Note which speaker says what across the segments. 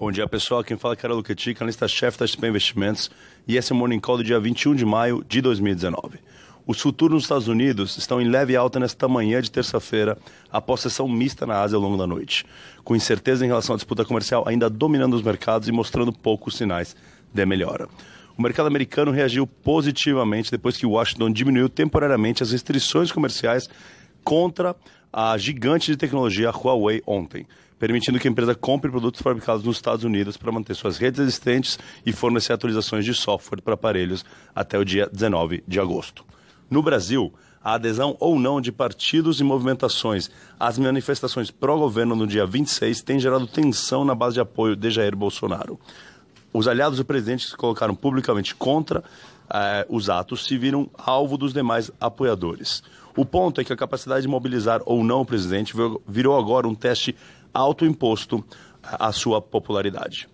Speaker 1: Bom dia, pessoal. Quem fala é Carol Luquetic, analista-chefe da XP Investimentos, e esse é o Morning Call do dia 21 de maio de 2019. Os futuros nos Estados Unidos estão em leve alta nesta manhã de terça-feira, após sessão mista na Ásia ao longo da noite, com incerteza em relação à disputa comercial ainda dominando os mercados e mostrando poucos sinais de melhora. O mercado americano reagiu positivamente depois que Washington diminuiu temporariamente as restrições comerciais contra a gigante de tecnologia Huawei ontem, permitindo que a empresa compre produtos fabricados nos Estados Unidos para manter suas redes existentes e fornecer atualizações de software para aparelhos até o dia 19 de agosto. No Brasil, a adesão ou não de partidos e movimentações às manifestações pró-governo no dia 26 tem gerado tensão na base de apoio de Jair Bolsonaro. Os aliados do presidente que se colocaram publicamente contra eh, os atos se viram alvo dos demais apoiadores. O ponto é que a capacidade de mobilizar ou não o presidente virou agora um teste autoimposto à sua popularidade.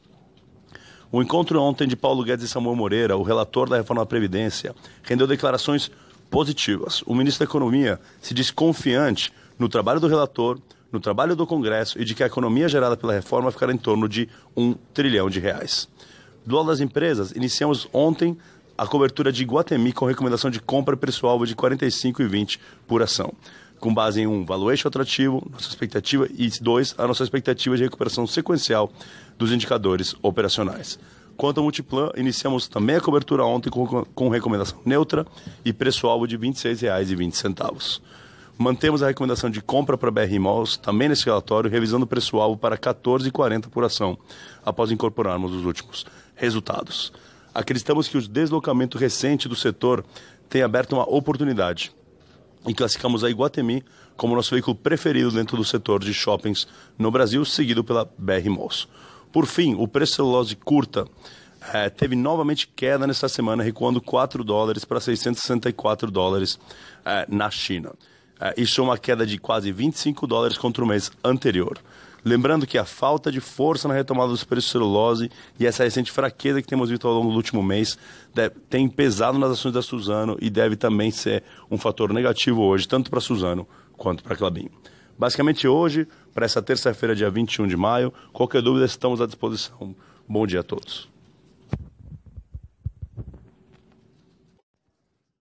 Speaker 1: O encontro ontem de Paulo Guedes e Samuel Moreira, o relator da reforma da Previdência, rendeu declarações positivas. O ministro da Economia se disse confiante no trabalho do relator, no trabalho do Congresso e de que a economia gerada pela reforma ficará em torno de um trilhão de reais. Do lado das empresas, iniciamos ontem a cobertura de Iguatemi com recomendação de compra preço-alvo de 45,20 por ação, com base em um valuation atrativo, nossa expectativa, e dois, a nossa expectativa de recuperação sequencial dos indicadores operacionais. Quanto ao Multiplan, iniciamos também a cobertura ontem com, com recomendação neutra e preço-alvo de R$ 26,20. Mantemos a recomendação de compra para BR Malls também nesse relatório, revisando o preço-alvo para R$ 14,40 por ação, após incorporarmos os últimos resultados. Acreditamos que o deslocamento recente do setor tem aberto uma oportunidade e classificamos a Iguatemi como nosso veículo preferido dentro do setor de shoppings no Brasil, seguido pela BR Malls. Por fim, o preço celulose curta eh, teve novamente queda nesta semana, recuando 4 dólares para 664 dólares eh, na China. Uh, isso é uma queda de quase 25 dólares contra o mês anterior. Lembrando que a falta de força na retomada dos preços de celulose e essa recente fraqueza que temos visto ao longo do último mês deve, tem pesado nas ações da Suzano e deve também ser um fator negativo hoje, tanto para Suzano quanto para a Clabin. Basicamente hoje, para essa terça-feira, dia 21 de maio, qualquer dúvida estamos à disposição. Bom dia a todos.